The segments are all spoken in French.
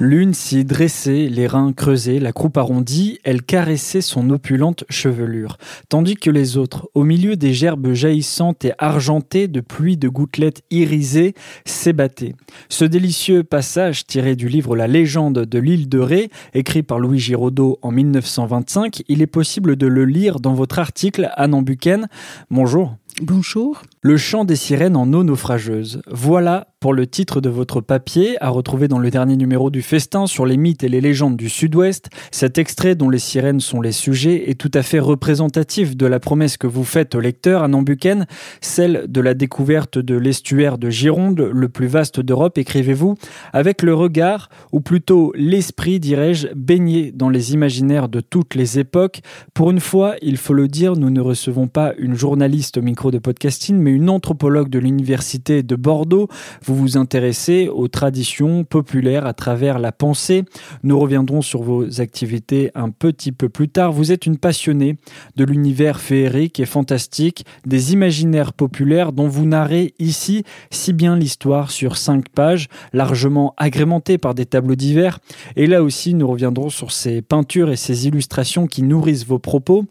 L'une s'y dressait, les reins creusés, la croupe arrondie, elle caressait son opulente chevelure, tandis que les autres, au milieu des gerbes jaillissantes et argentées de pluie de gouttelettes irisées, s'ébattaient. Ce délicieux passage tiré du livre La légende de l'île de Ré, écrit par Louis Giraudot en 1925, il est possible de le lire dans votre article Anne Buchen. Bonjour. Bonjour. Le chant des sirènes en eau naufrageuse. Voilà pour le titre de votre papier, à retrouver dans le dernier numéro du Festin sur les mythes et les légendes du Sud-Ouest. Cet extrait dont les sirènes sont les sujets est tout à fait représentatif de la promesse que vous faites au lecteur à Nambuken, celle de la découverte de l'estuaire de Gironde, le plus vaste d'Europe, écrivez-vous, avec le regard, ou plutôt l'esprit, dirais-je, baigné dans les imaginaires de toutes les époques. Pour une fois, il faut le dire, nous ne recevons pas une journaliste micro de podcasting, mais une anthropologue de l'université de Bordeaux. Vous vous intéressez aux traditions populaires à travers la pensée. Nous reviendrons sur vos activités un petit peu plus tard. Vous êtes une passionnée de l'univers féerique et fantastique, des imaginaires populaires dont vous narrez ici si bien l'histoire sur cinq pages, largement agrémentées par des tableaux divers. Et là aussi, nous reviendrons sur ces peintures et ces illustrations qui nourrissent vos propos.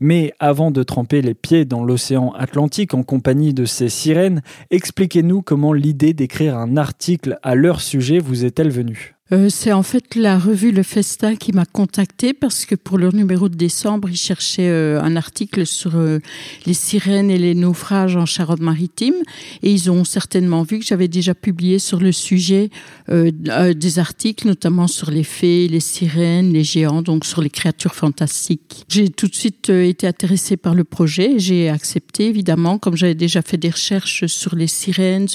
Mais avant de tremper les pieds dans l'océan Atlantique en compagnie de ces sirènes, expliquez-nous comment l'idée d'écrire un article à leur sujet vous est-elle venue? Euh, c'est en fait la revue Le Festin qui m'a contacté parce que pour leur numéro de décembre, ils cherchaient euh, un article sur euh, les sirènes et les naufrages en Charente-Maritime et ils ont certainement vu que j'avais déjà publié sur le sujet des articles, notamment sur les fées, les sirènes, les géants, donc sur les créatures fantastiques. J'ai tout de suite été intéressée par le projet, j'ai accepté évidemment, comme j'avais déjà fait des recherches sur les sirènes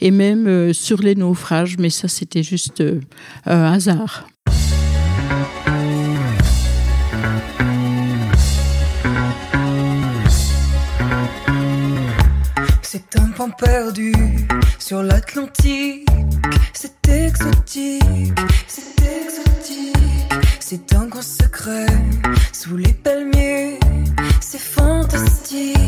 et même sur les naufrages, mais ça c'était juste hasard. C'est un point perdu sur l'Atlantique. C'est exotique, c'est exotique. C'est un grand secret sous les palmiers. C'est fantastique.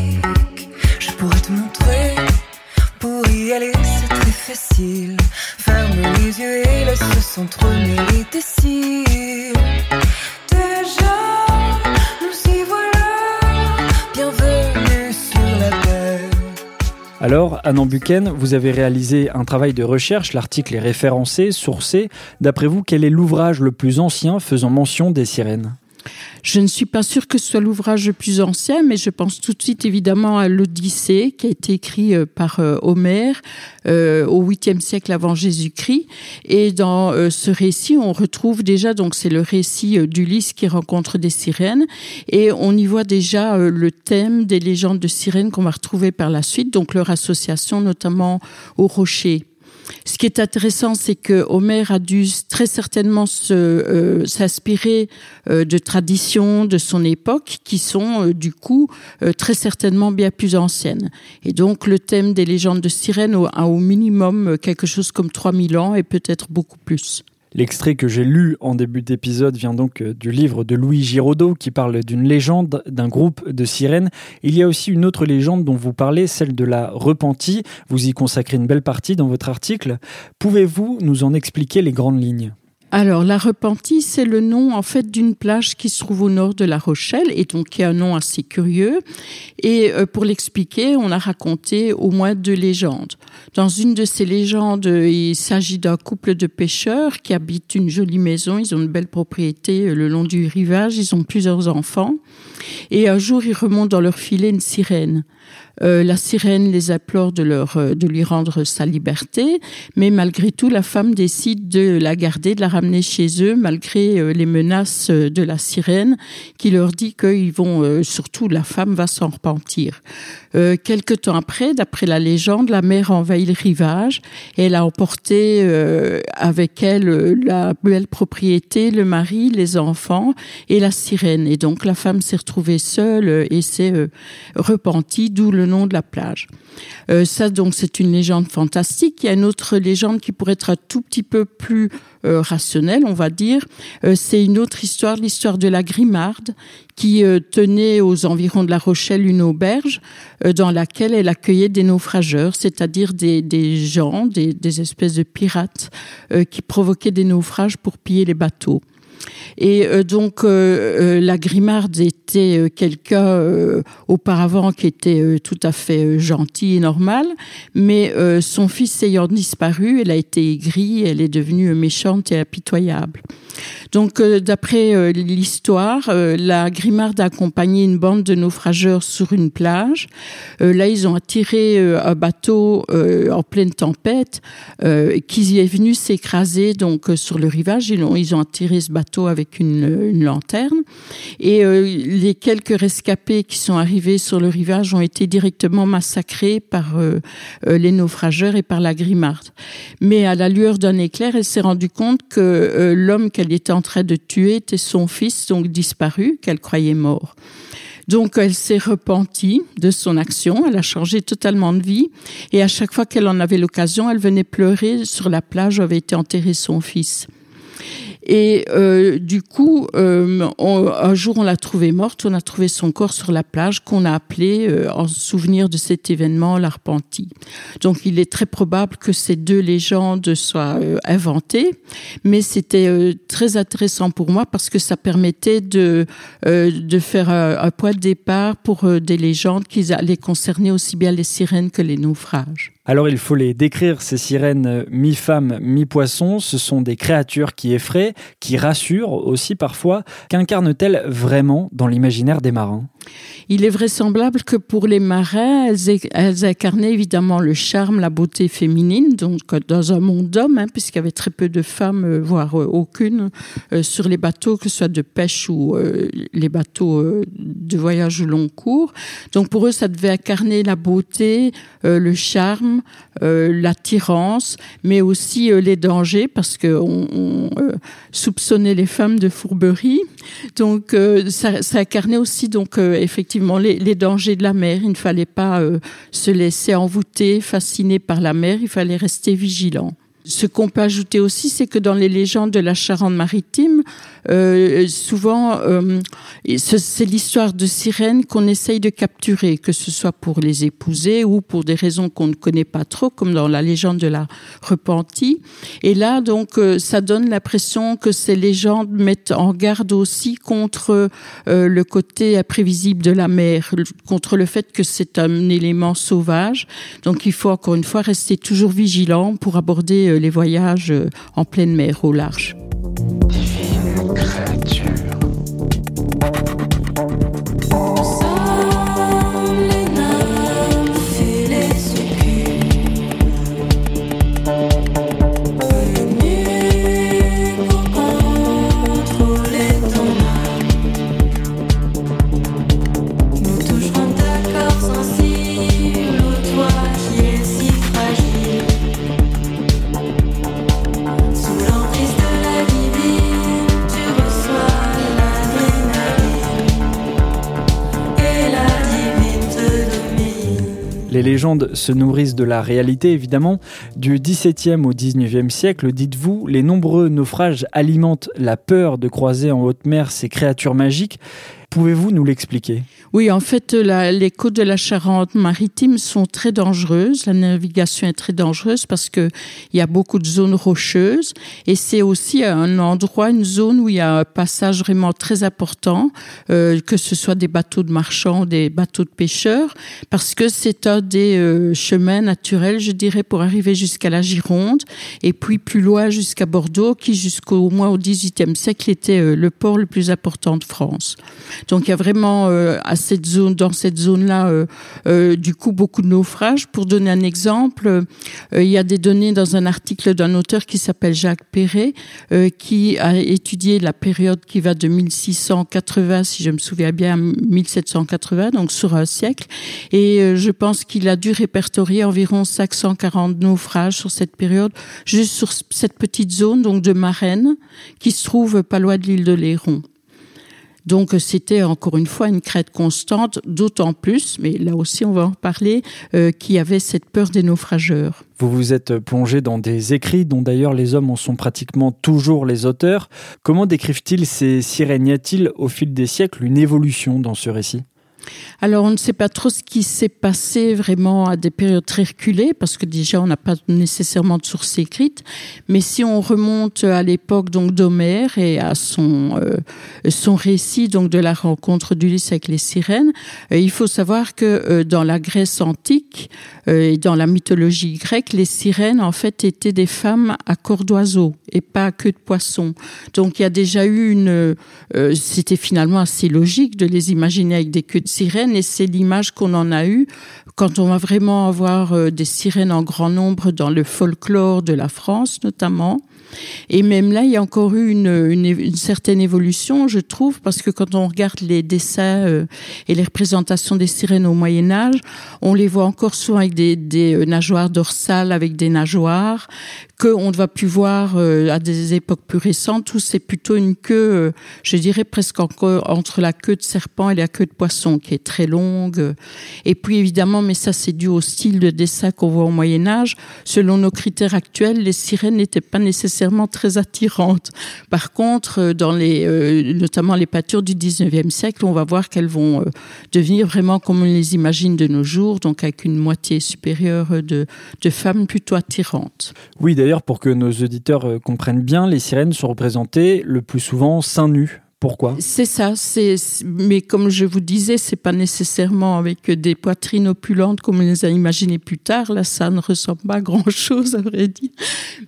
Anne Buchen, vous avez réalisé un travail de recherche, l'article est référencé, sourcé. D'après vous, quel est l'ouvrage le plus ancien faisant mention des sirènes? Je ne suis pas sûre que ce soit l'ouvrage le plus ancien, mais je pense tout de suite évidemment à l'Odyssée qui a été écrit euh, par euh, Homère euh, au 8e siècle avant Jésus-Christ. Et dans ce récit, on retrouve déjà, donc c'est le récit d'Ulysse qui rencontre des sirènes, et on y voit déjà le thème des légendes de sirènes qu'on va retrouver par la suite, donc leur association notamment au rocher. Ce qui est intéressant, c'est que Homère a dû très certainement euh, s'inspirer euh, de traditions de son époque qui sont euh, du coup très certainement bien plus anciennes. Et donc le thème des légendes de sirènes a au minimum quelque chose comme 3000 ans et peut-être beaucoup plus. L'extrait que j'ai lu en début d'épisode vient donc euh, du livre de Louis Giraudot qui parle d'une légende d'un groupe de sirènes. Il y a aussi une autre légende dont vous parlez, celle de la repentie. Vous y consacrez une belle partie dans votre article. Pouvez-vous nous en expliquer les grandes lignes? Alors, la Repentie, c'est le nom en fait d'une plage qui se trouve au nord de La Rochelle et donc qui un nom assez curieux. Et euh, pour l'expliquer, on a raconté au moins deux légendes. Dans une de ces légendes, il s'agit d'un couple de pêcheurs qui habitent une jolie maison. Ils ont une belle propriété euh, le long du rivage. Ils ont plusieurs enfants. Et un jour, ils remontent dans leur filet une sirène. Euh, la sirène les implore de, leur, euh, de lui rendre sa liberté, mais malgré tout, la femme décide de la garder, de la ramener chez eux, malgré euh, les menaces de la sirène, qui leur dit qu'ils vont, surtout la femme va s'en repentir. Euh, quelque temps après, d'après la légende, la mer a envahi le rivage et elle a emporté avec elle la belle propriété, le mari, les enfants et la sirène. Et donc la femme s'est retrouvée seule et s'est repentie, d'où le nom de la plage. Euh, ça, donc, c'est une légende fantastique. Il y a une autre légende qui pourrait être un tout petit peu plus euh, rationnelle, on va dire. Euh, c'est une autre histoire, l'histoire de la Grimarde, qui tenait aux environs de La Rochelle une auberge dans laquelle elle accueillait des naufrageurs, c'est-à-dire des, des gens, des, des espèces de pirates qui provoquaient des naufrages pour piller les bateaux. Et euh, donc euh, euh, la Grimarde était quelqu'un auparavant qui était tout à fait gentil et normal, mais son fils ayant disparu, elle a été aigrie, elle est devenue méchante et impitoyable. Donc, euh, d'après euh, l'histoire, euh, la Grimarde a accompagné une bande de naufrageurs sur une plage. là, ils ont attiré un bateau en pleine tempête qui est venu s'écraser donc sur le rivage. Ils ont, ils ont attiré ce bateau avec une, lanterne. Et les quelques rescapés qui sont arrivés sur le rivage ont été directement massacrés par les naufrageurs et par la Grimarde. Mais à la lueur d'un éclair, elle s'est rendue compte que l'homme qu'elle était en train de tuer était son fils, donc disparu, qu'elle croyait mort. Donc elle s'est repentie de son action, elle a changé totalement de vie et à chaque fois qu'elle en avait l'occasion, elle venait pleurer sur la plage où avait été enterré son fils. Et euh, du coup, euh, un jour, on l'a trouvée morte. On a trouvé son corps sur la plage qu'on a appelé, euh, en souvenir de cet événement, l'Arpentie. Donc, il est très probable que ces deux légendes soient inventées, mais c'était très intéressant pour moi parce que ça permettait de de faire un, point de départ pour des légendes qui allaient concerner aussi bien les sirènes que les naufrages. Alors il faut les décrire, ces sirènes mi-femmes, mi-poissons. Ce sont des créatures qui effraient, qui rassurent aussi parfois. Qu'incarnent-elles vraiment dans l'imaginaire des marins? Il est vraisemblable que pour les marins, elles, incarnaient évidemment le charme, la beauté féminine, donc dans un monde d'hommes, hein, puisqu'il y avait très peu de femmes, euh, voire euh, aucune, euh, sur les bateaux, que ce soit de pêche ou les bateaux de voyage long cours. Donc pour eux, ça devait incarner la beauté, le charme, l'attirance, mais aussi les dangers, parce qu'on on, soupçonnait les femmes de fourberie. Donc ça, ça incarnait aussi donc effectivement les, dangers de la mer. Il ne fallait pas euh, se laisser envoûter, fasciné par la mer. Il fallait rester vigilant. Ce qu'on peut ajouter aussi, c'est que dans les légendes de la Charente-Maritime, euh, souvent, euh, c'est l'histoire de sirènes qu'on essaye de capturer, que ce soit pour les épouser ou pour des raisons qu'on ne connaît pas trop, comme dans la légende de la repentie. Et là, donc, euh, ça donne l'impression que ces légendes mettent en garde aussi contre le côté imprévisible de la mer, contre le fait que c'est un élément sauvage. Donc, il faut encore une fois rester toujours vigilant pour aborder les voyages en pleine mer au large. Les légendes se nourrissent de la réalité, évidemment. Du XVIIe au XIXe siècle, dites-vous, les nombreux naufrages alimentent la peur de croiser en haute mer ces créatures magiques. Pouvez-vous nous l'expliquer? Oui, en fait, les côtes de la Charente-Maritime sont très dangereuses. La navigation est très dangereuse parce que il y a beaucoup de zones rocheuses et c'est aussi un endroit, une zone où il y a un passage vraiment très important, euh, que ce soit des bateaux de marchands, des bateaux de pêcheurs, parce que c'est un des euh, chemins naturels, je dirais, pour arriver jusqu'à la Gironde et puis plus loin jusqu'à Bordeaux, qui jusqu'au moins au XVIIIe siècle était euh, le port le plus important de France. Donc il y a vraiment à cette zone, dans cette zone-là, du coup beaucoup de naufrages. Pour donner un exemple, il y a des données dans un article d'un auteur qui s'appelle Jacques Perret, qui a étudié la période qui va de 1680, si je me souviens bien, à 1780, donc sur un siècle. Et je pense qu'il a dû répertorier environ 540 naufrages sur cette période, juste sur cette petite zone donc de Marennes, qui se trouve pas loin de l'île de Léron. Donc c'était encore une fois une crête constante, d'autant plus, mais là aussi on va en parler, euh, qui avait cette peur des naufrageurs. Vous vous êtes plongé dans des écrits dont d'ailleurs les hommes en sont pratiquement toujours les auteurs. Comment décrivent-ils ces sirènes? Y a-t-il au fil des siècles une évolution dans ce récit? Alors, on ne sait pas trop ce qui s'est passé vraiment à des périodes très reculées, parce que déjà, on n'a pas nécessairement de sources écrites. Mais si on remonte à l'époque donc d'Homère et à son euh, son récit donc de la rencontre d'Ulysse avec les sirènes, euh, il faut savoir que euh, dans la Grèce antique et dans la mythologie grecque, les sirènes en fait étaient des femmes à corps d'oiseau et pas à queue de poisson. Donc, il y a déjà eu une, c'était finalement assez logique de les imaginer avec des queues de et c'est l'image qu'on en a eue quand on va vraiment avoir euh, des sirènes en grand nombre dans le folklore de la France notamment. Et même là, il y a encore eu une, certaine évolution, je trouve, parce que quand on regarde les dessins euh, et les représentations des sirènes au Moyen Âge, on les voit encore souvent avec des, des euh, nageoires dorsales, avec des nageoires, qu'on ne va plus voir euh, à des époques plus récentes où c'est plutôt une queue, je dirais presque encore entre la queue de serpent et la queue de poisson, qui est très longue. Et puis évidemment, mais ça c'est dû au style de dessin qu'on voit au Moyen Âge, selon nos critères actuels, les sirènes n'étaient pas nécessairement très attirantes. Par contre, euh, dans les, euh, notamment les peintures du 19e siècle, on va voir qu'elles vont euh, devenir vraiment comme on les imagine de nos jours, donc avec une moitié supérieure de, de femmes plutôt attirantes. Oui, d'ailleurs, pour que nos auditeurs comprennent bien, les sirènes sont représentées le plus souvent seins nus. Pourquoi? C'est ça. C'est mais comme je vous disais, c'est pas nécessairement avec des poitrines opulentes comme on les a imaginées plus tard. Là, ça ne ressemble pas à grand chose, à vrai dire.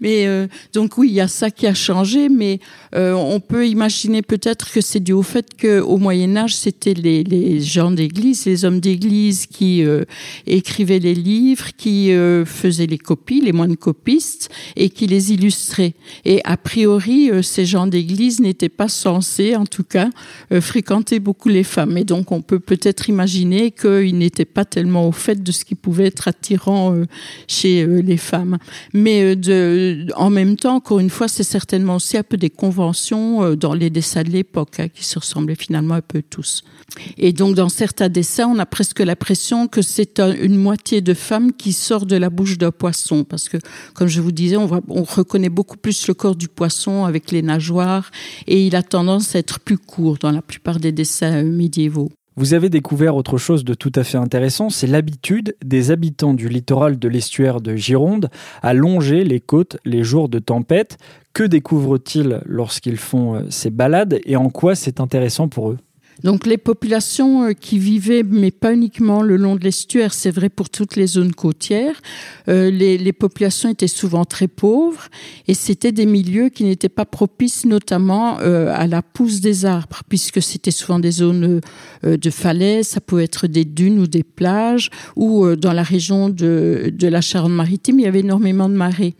Mais euh, donc oui, il y a ça qui a changé, mais euh, on peut imaginer peut-être que c'est dû au fait que au Moyen Âge, c'était les, les gens d'église, les hommes d'église qui euh, écrivaient les livres, qui faisaient les copies, les moines copistes, et qui les illustraient. Et a priori, ces gens d'église n'étaient pas censés en tout cas, euh, fréquentait beaucoup les femmes. Et donc, on peut peut-être imaginer qu'il n'était pas tellement au fait de ce qui pouvait être attirant euh, chez euh, les femmes. Mais en même temps, encore une fois, c'est certainement aussi un peu des conventions dans les dessins de l'époque, hein, qui se ressemblaient finalement un peu tous. Et donc, dans certains dessins, on a presque l'impression que c'est une moitié de femmes qui sort de la bouche d'un poisson. Parce que, comme je vous disais, on reconnaît beaucoup plus le corps du poisson avec les nageoires et il a tendance à être plus court dans la plupart des dessins médiévaux. Vous avez découvert autre chose de tout à fait intéressant, c'est l'habitude des habitants du littoral de l'estuaire de Gironde à longer les côtes les jours de tempête. Que découvrent-ils lorsqu'ils font euh, ces balades et en quoi c'est intéressant pour eux? Donc les populations euh, qui vivaient, mais pas uniquement le long de l'estuaire, c'est vrai pour toutes les zones côtières, euh, les, populations étaient souvent très pauvres et c'était des milieux qui n'étaient pas propices notamment euh, à la pousse des arbres, puisque c'était souvent des zones de falaises, ça pouvait être des dunes ou des plages, ou dans la région de, de la Charente-Maritime, il y avait énormément de marées.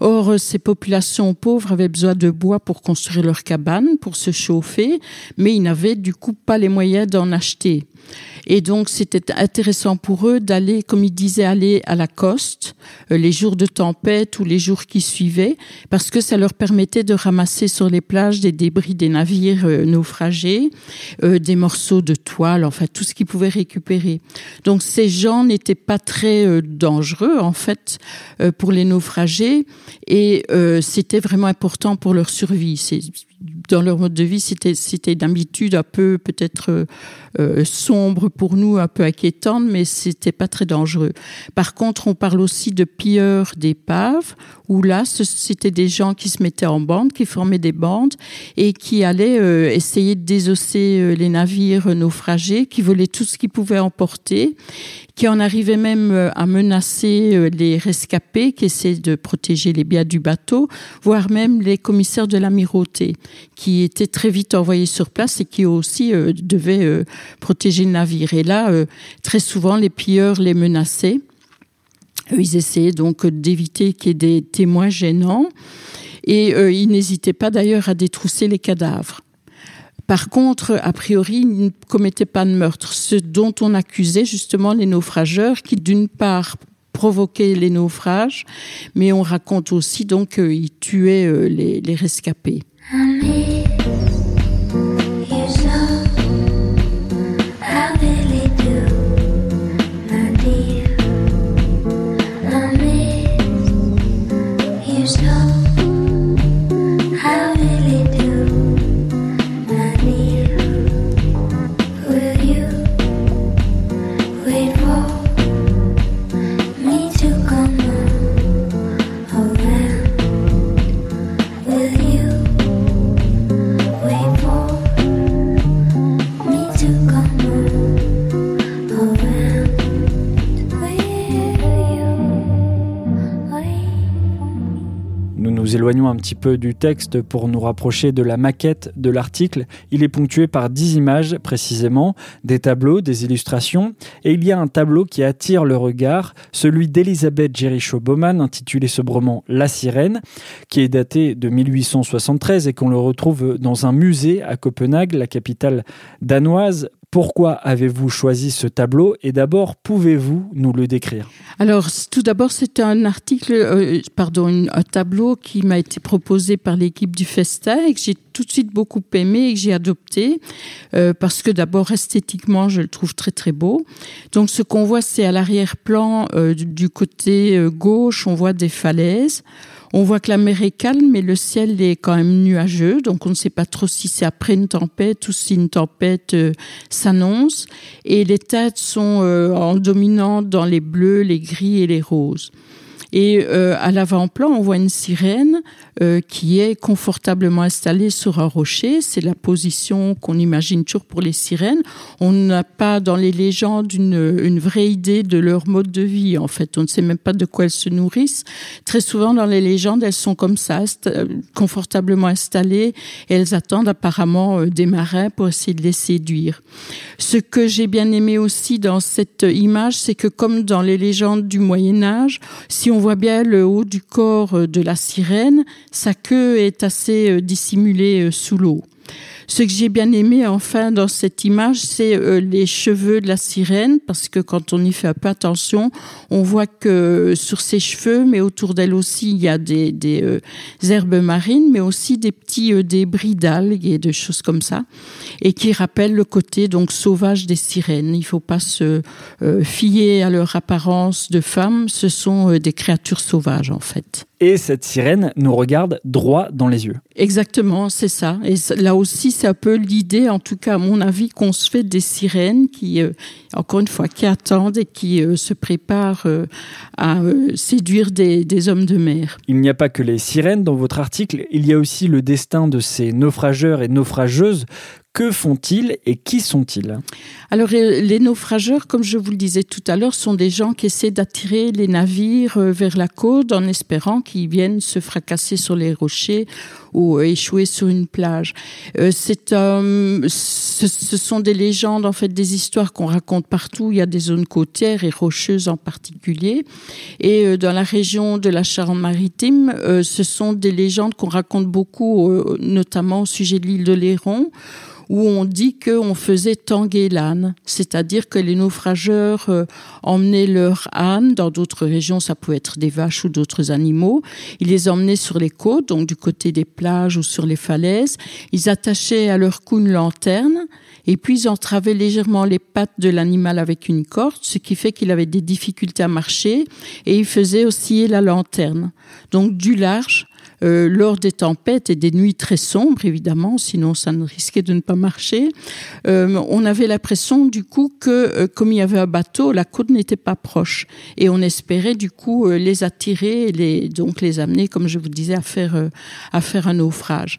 Or, ces populations pauvres avaient besoin de bois pour construire leurs cabanes, pour se chauffer, mais ils n'avaient du coup pas les moyens d'en acheter. Et donc, c'était intéressant pour eux d'aller, comme ils disaient, aller à la coste euh, les jours de tempête ou les jours qui suivaient, parce que ça leur permettait de ramasser sur les plages des débris des navires euh, naufragés, euh, des morceaux de toile, enfin tout ce qu'ils pouvaient récupérer. Donc, ces gens n'étaient pas très dangereux, en fait, pour les naufragés, et c'était vraiment important pour leur survie. C'est dans leur mode de vie, c'était d'habitude un peu peut-être euh, sombre pour nous, un peu inquiétante, mais c'était pas très dangereux. Par contre, on parle aussi de pilleurs d'épaves, où là, c'était des gens qui se mettaient en bande, qui formaient des bandes et qui allaient euh, essayer de désosser euh, les navires naufragés, qui volaient tout ce qu'ils pouvaient emporter, qui en arrivait même euh, à menacer euh, les rescapés qui essaient de protéger les biens du bateau, voire même les commissaires de l'amirauté, qui étaient très vite envoyés sur place et qui aussi euh, devaient protéger le navire. Et là, très souvent, les pilleurs les menaçaient. Ils essayaient donc d'éviter qu'il y ait des témoins gênants et ils n'hésitaient pas d'ailleurs à détrousser les cadavres. Par contre, a priori, ils ne commettaient pas de meurtre, ce dont on accusait justement les naufrageurs qui, d'une part, provoquaient les naufrages, mais on raconte aussi donc qu'ils tuaient euh, les, rescapés. Un petit peu du texte pour nous rapprocher de la maquette de l'article. Il est ponctué par dix images précisément, des tableaux, des illustrations, et il y a un tableau qui attire le regard, celui d'Elisabeth Jericho-Baumann, intitulé sobrement La Sirène, qui est daté de 1873 et qu'on le retrouve dans un musée à Copenhague, la capitale danoise. Pourquoi avez-vous choisi ce tableau et d'abord, pouvez-vous nous le décrire? Alors, tout d'abord, c'est un article, euh, pardon, un tableau qui m'a été proposé par l'équipe du Festa et que j'ai tout de suite beaucoup aimé et que j'ai adopté euh, parce que d'abord, esthétiquement, je le trouve très très beau. Donc, ce qu'on voit, c'est à l'arrière-plan euh, du côté gauche, on voit des falaises. On voit que la mer est calme, mais le ciel est quand même nuageux, donc on ne sait pas trop si c'est après une tempête ou si une tempête euh, s'annonce. Et les têtes sont euh, en dominant dans les bleus, les gris et les roses. Et euh, à l'avant-plan, on voit une sirène euh, qui est confortablement installée sur un rocher. C'est la position qu'on imagine toujours pour les sirènes. On n'a pas dans les légendes une, une, vraie idée de leur mode de vie. En fait, on ne sait même pas de quoi elles se nourrissent. Très souvent, dans les légendes, elles sont comme ça, euh, confortablement installées, et elles attendent apparemment euh, des marins pour essayer de les séduire. Ce que j'ai bien aimé aussi dans cette image, c'est que comme dans les légendes du Moyen Âge, si on voit bien le haut du corps euh, de la sirène, sa queue est assez euh, dissimulée euh, sous l'eau. Ce que j'ai bien aimé enfin dans cette image, c'est euh, les cheveux de la sirène, parce que quand on y fait un peu attention, on voit que sur ses cheveux, mais autour d'elle aussi, il y a des, des euh, herbes marines, mais aussi des petits euh, débris d'algues et de choses comme ça, et qui rappellent le côté donc sauvage des sirènes. Il faut pas se fier à leur apparence de femmes, ce sont des créatures sauvages en fait. Et cette sirène nous regarde droit dans les yeux. Exactement, c'est ça. Et là aussi, c'est un peu l'idée, en tout cas à mon avis, qu'on se fait des sirènes qui, euh, encore une fois, qui attendent et qui euh, se préparent euh, à séduire des, des, hommes de mer. Il n'y a pas que les sirènes dans votre article, il y a aussi le destin de ces naufrageurs et naufrageuses. Que font-ils et qui sont-ils? Alors les naufrageurs, comme je vous le disais tout à l'heure, sont des gens qui essaient d'attirer les navires vers la côte en espérant qu'ils viennent se fracasser sur les rochers ou euh, échouer sur une plage. C'est, ce, ce, sont des légendes, en fait, des histoires qu'on raconte partout. Il y a des zones côtières et rocheuses en particulier. Et dans la région de la Charente-Maritime, ce sont des légendes qu'on raconte beaucoup, notamment au sujet de l'île de Léron où on dit qu'on faisait tanguer l'âne, c'est-à-dire que les naufrageurs euh, emmenaient leurs ânes, dans d'autres régions ça pouvait être des vaches ou d'autres animaux, ils les emmenaient sur les côtes, donc du côté des ou sur les falaises, ils attachaient à leur cou une lanterne, et puis ils entravaient légèrement les pattes de l'animal avec une corde, ce qui fait qu'il avait des difficultés à marcher, et ils faisaient osciller la lanterne. Donc du large, euh, lors des tempêtes et des nuits très sombres, évidemment, sinon ça ne risquait de ne pas marcher. Euh, on avait l'impression du coup que euh, comme il y avait un bateau, la côte n'était pas proche et on espérait du coup les attirer et les, donc les amener, comme je vous disais, à faire à faire un naufrage.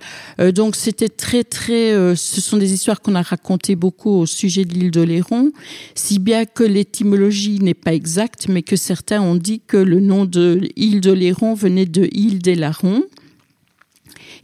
donc c'était très très, ce sont des histoires qu'on a racontées beaucoup au sujet de l'île de Léron, si bien que l'étymologie n'est pas exacte, mais que certains ont dit que le nom de île de Léron venait de île des Larrons.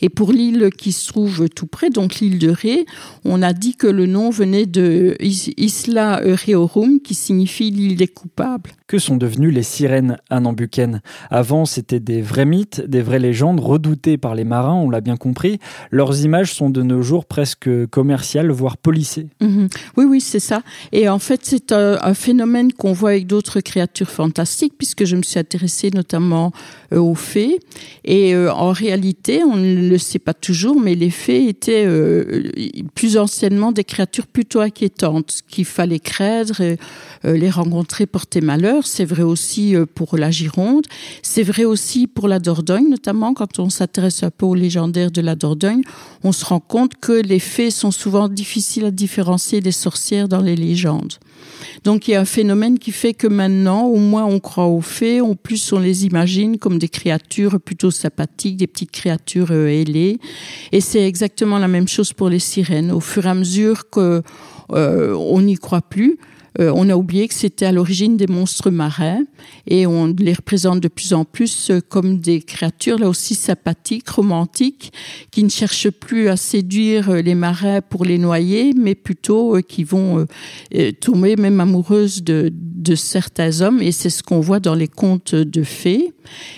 Et pour l'île qui se trouve tout près, donc l'île de Ré, on a dit que le nom venait de Isla Reorum, qui signifie l'île des coupables. Que sont devenues les sirènes à Nambucen Avant, c'était des vrais mythes, des vraies légendes redoutées par les marins, on l'a bien compris. Leurs images sont de nos jours presque commerciales, voire policées. Mhm. Oui, oui, c'est ça. Et en fait, c'est un, phénomène qu'on voit avec d'autres créatures fantastiques, puisque je me suis intéressée notamment euh, aux fées. Et euh, en réalité, on ne le sait pas toujours, mais les fées étaient euh, plus anciennement des créatures plutôt inquiétantes qu'il fallait craindre les rencontrer porter malheur. C'est vrai aussi euh, pour la Gironde, c'est vrai aussi pour la Dordogne, notamment quand on s'intéresse un peu aux légendaires de la Dordogne, on se rend compte que les fées sont souvent difficiles à différencier des sorcières dans les légendes. Donc il y a un phénomène qui fait que maintenant, au moins on croit aux fées, en plus on les imagine comme des créatures plutôt sympathiques, des petites créatures euh, ailées. Et c'est exactement la même chose pour les sirènes. Au fur et à mesure que euh, on n'y croit plus, euh, on a oublié que c'était à l'origine des monstres marins et on les représente de plus en plus euh, comme des créatures là aussi sympathiques, romantiques, qui ne cherchent plus à séduire euh, les marins pour les noyer, mais plutôt qui vont tomber même amoureuses de, de certains hommes. Et c'est ce qu'on voit dans les contes de fées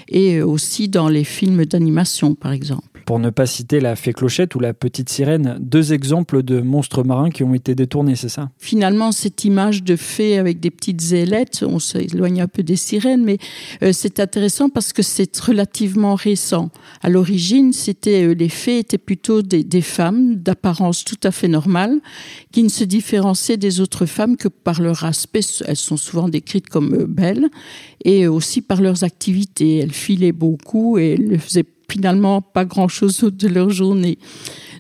et aussi dans les films d'animation par exemple pour ne pas citer la fée clochette ou la petite sirène, deux exemples de monstres marins qui ont été détournés, c'est ça? Finalement, cette image de fée avec des petites ailettes, on s'éloigne un peu des sirènes, mais euh, c'est intéressant parce que c'est relativement récent. À l'origine, c'était euh, les fées étaient plutôt des, femmes d'apparence tout à fait normale, qui ne se différenciaient des autres femmes que par leur aspect. Elles sont souvent décrites comme euh, belles et aussi par leurs activités. Elles filaient beaucoup et elles faisaient finalement pas grand-chose de leur journée.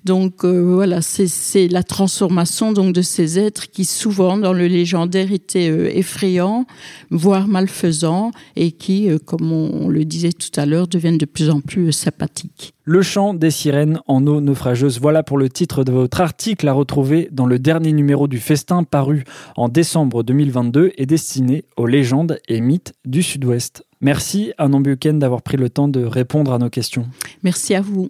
Donc euh, voilà, c'est la transformation donc de ces êtres qui souvent dans le légendaire étaient euh, effrayants, voire malfaisants, et qui, euh, comme on, le disait tout à l'heure, deviennent de plus en plus sympathiques. Le chant des sirènes en eau naufrageuse. Voilà pour le titre de votre article à retrouver dans le dernier numéro du Festin paru en décembre 2022 et destiné aux légendes et mythes du Sud-Ouest. Merci à Nambuken d'avoir pris le temps de répondre à nos questions. Merci à vous.